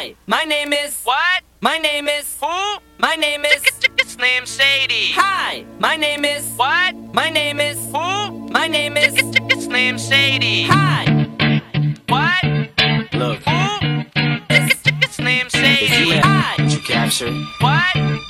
Hi, my name is. What? My name is. Who? My name is. Slim Shady. Hi, my name is. What? My name is. Who? My name is. Slim Shady. Hi. What? Look, Who? Slim if you Shady. let Hi. what you capture, What?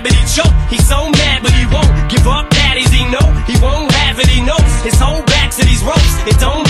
rabbit. He choke. He's so mad, but he won't give up. Daddies, he know he won't have it. He knows his whole back to these ropes. It don't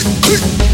click, click.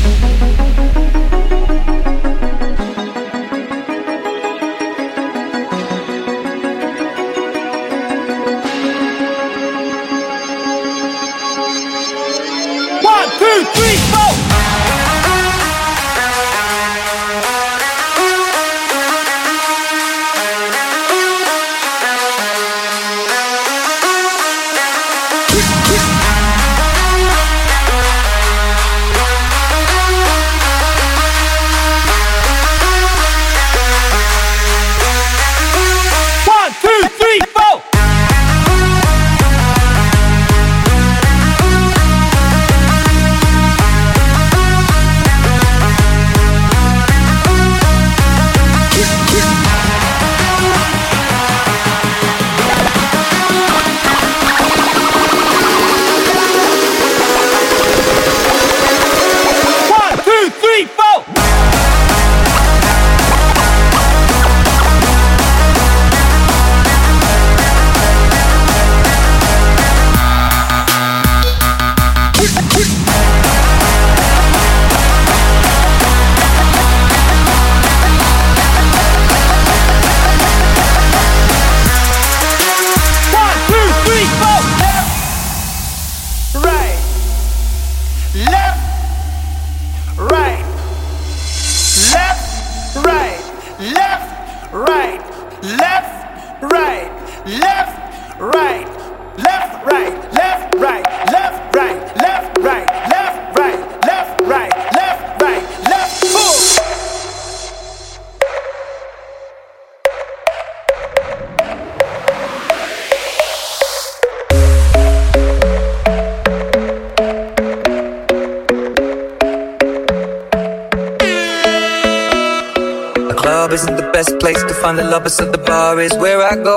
find the lovers at the bar is where I go.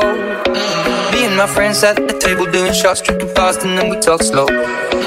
Me and my friends at the table doing shots, drinking fast, and then we talk slow.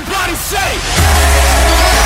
Everybody say.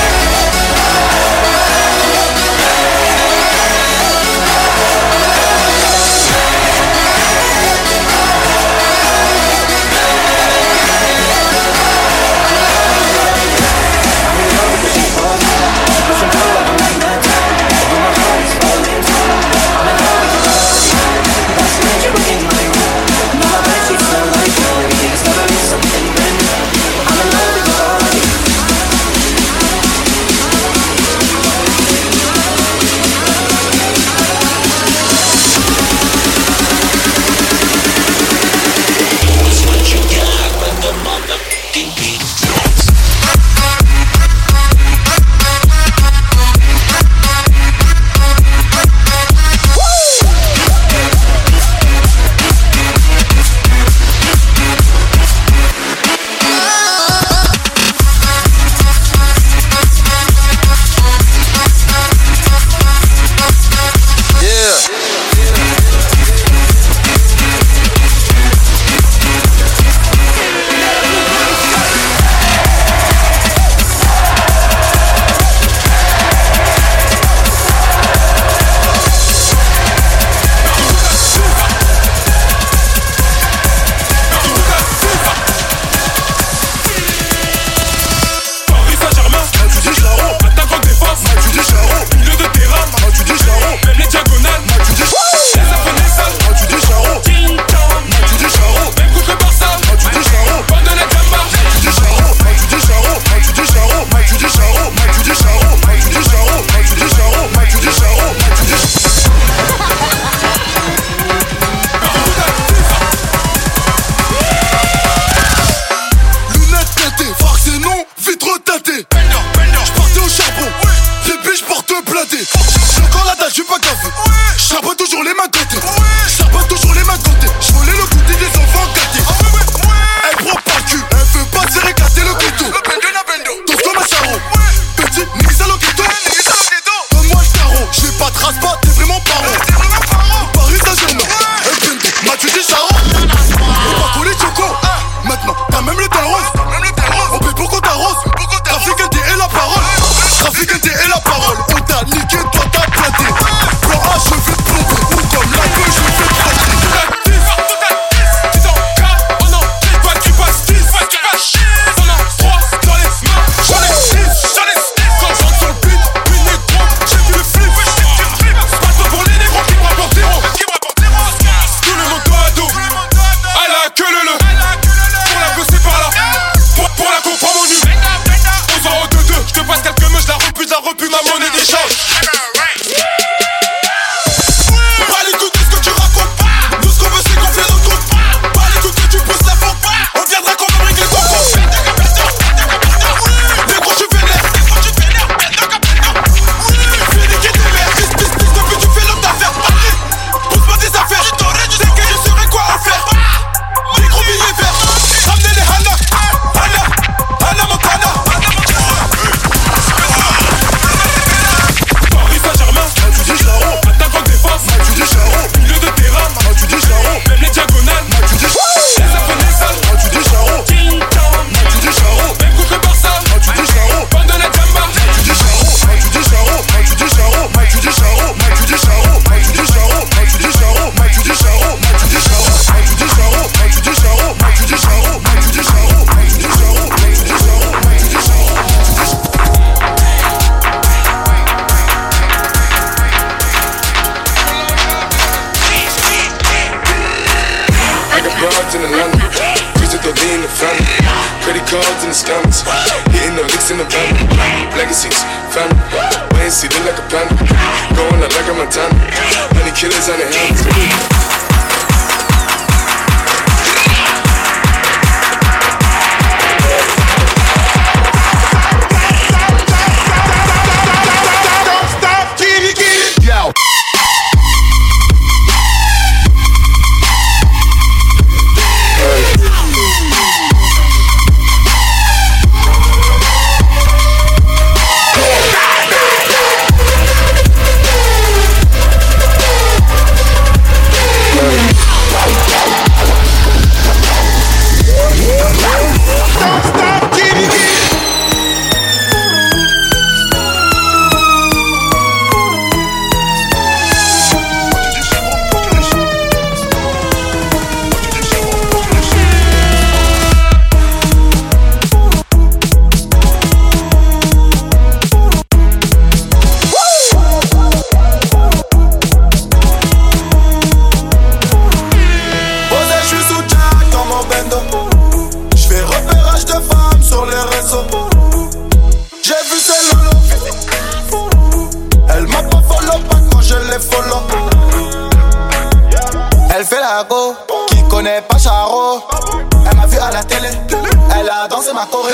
A dansé ma choré.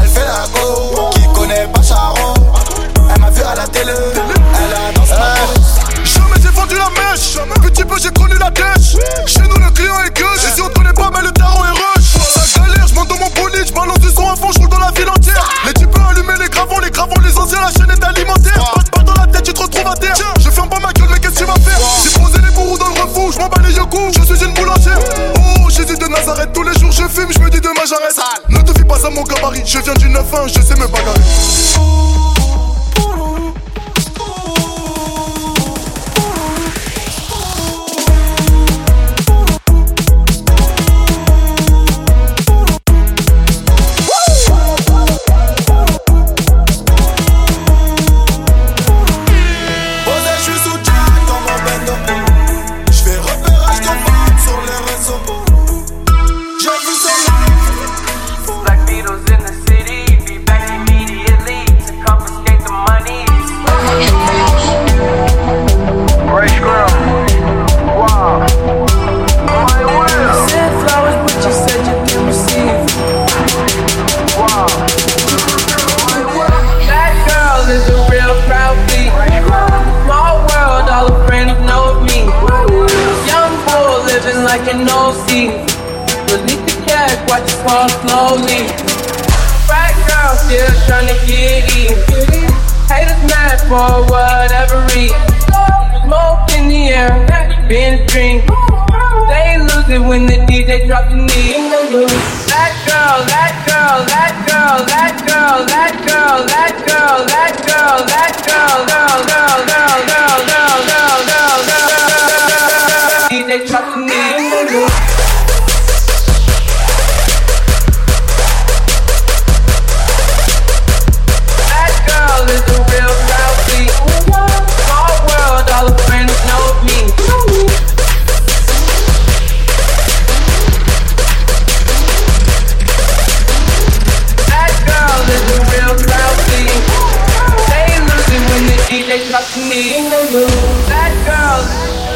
Elle fait la go, qui connaît pas Charo. Elle m'a vu à la télé, elle a dansé ma choré. Jamais j'ai vendu la mèche, petit peu j'ai connu la dèche. Chez nous le client est que ici on connaît pas mais le tarot est rush. Ça galère, je monte dans mon bolide, je balance du son à fond, je roule dans la ville entière. Les types allumer les gravons, les gravons, les anciens, la chaîne est alimentaire. Pas de balle dans la tête, tu te retrouves à terre. Je ferme pas ma gueule, mais qu'est-ce que tu vas faire? J'ai posé les bourreaux dans le refour, je m'en bats les yeux je suis une boulangère. Oh, Jésus de Nazareth, tous les jours je fume, je me dis demain j'arrête. Pas à mon gabarit, je viens du 9-1, je sais me bagarrer. Like an OC. Release the cash, watch it fall slowly. Fat girl still trying to get in. Haters mad for whatever reason. Smoke in the air, been drink. They lose it when the DJ drop the knee. That girl, that girl, that girl, that girl, that girl, that girl, that girl, that girl, girl, girl, girl, They locked me in the room. Bad girls.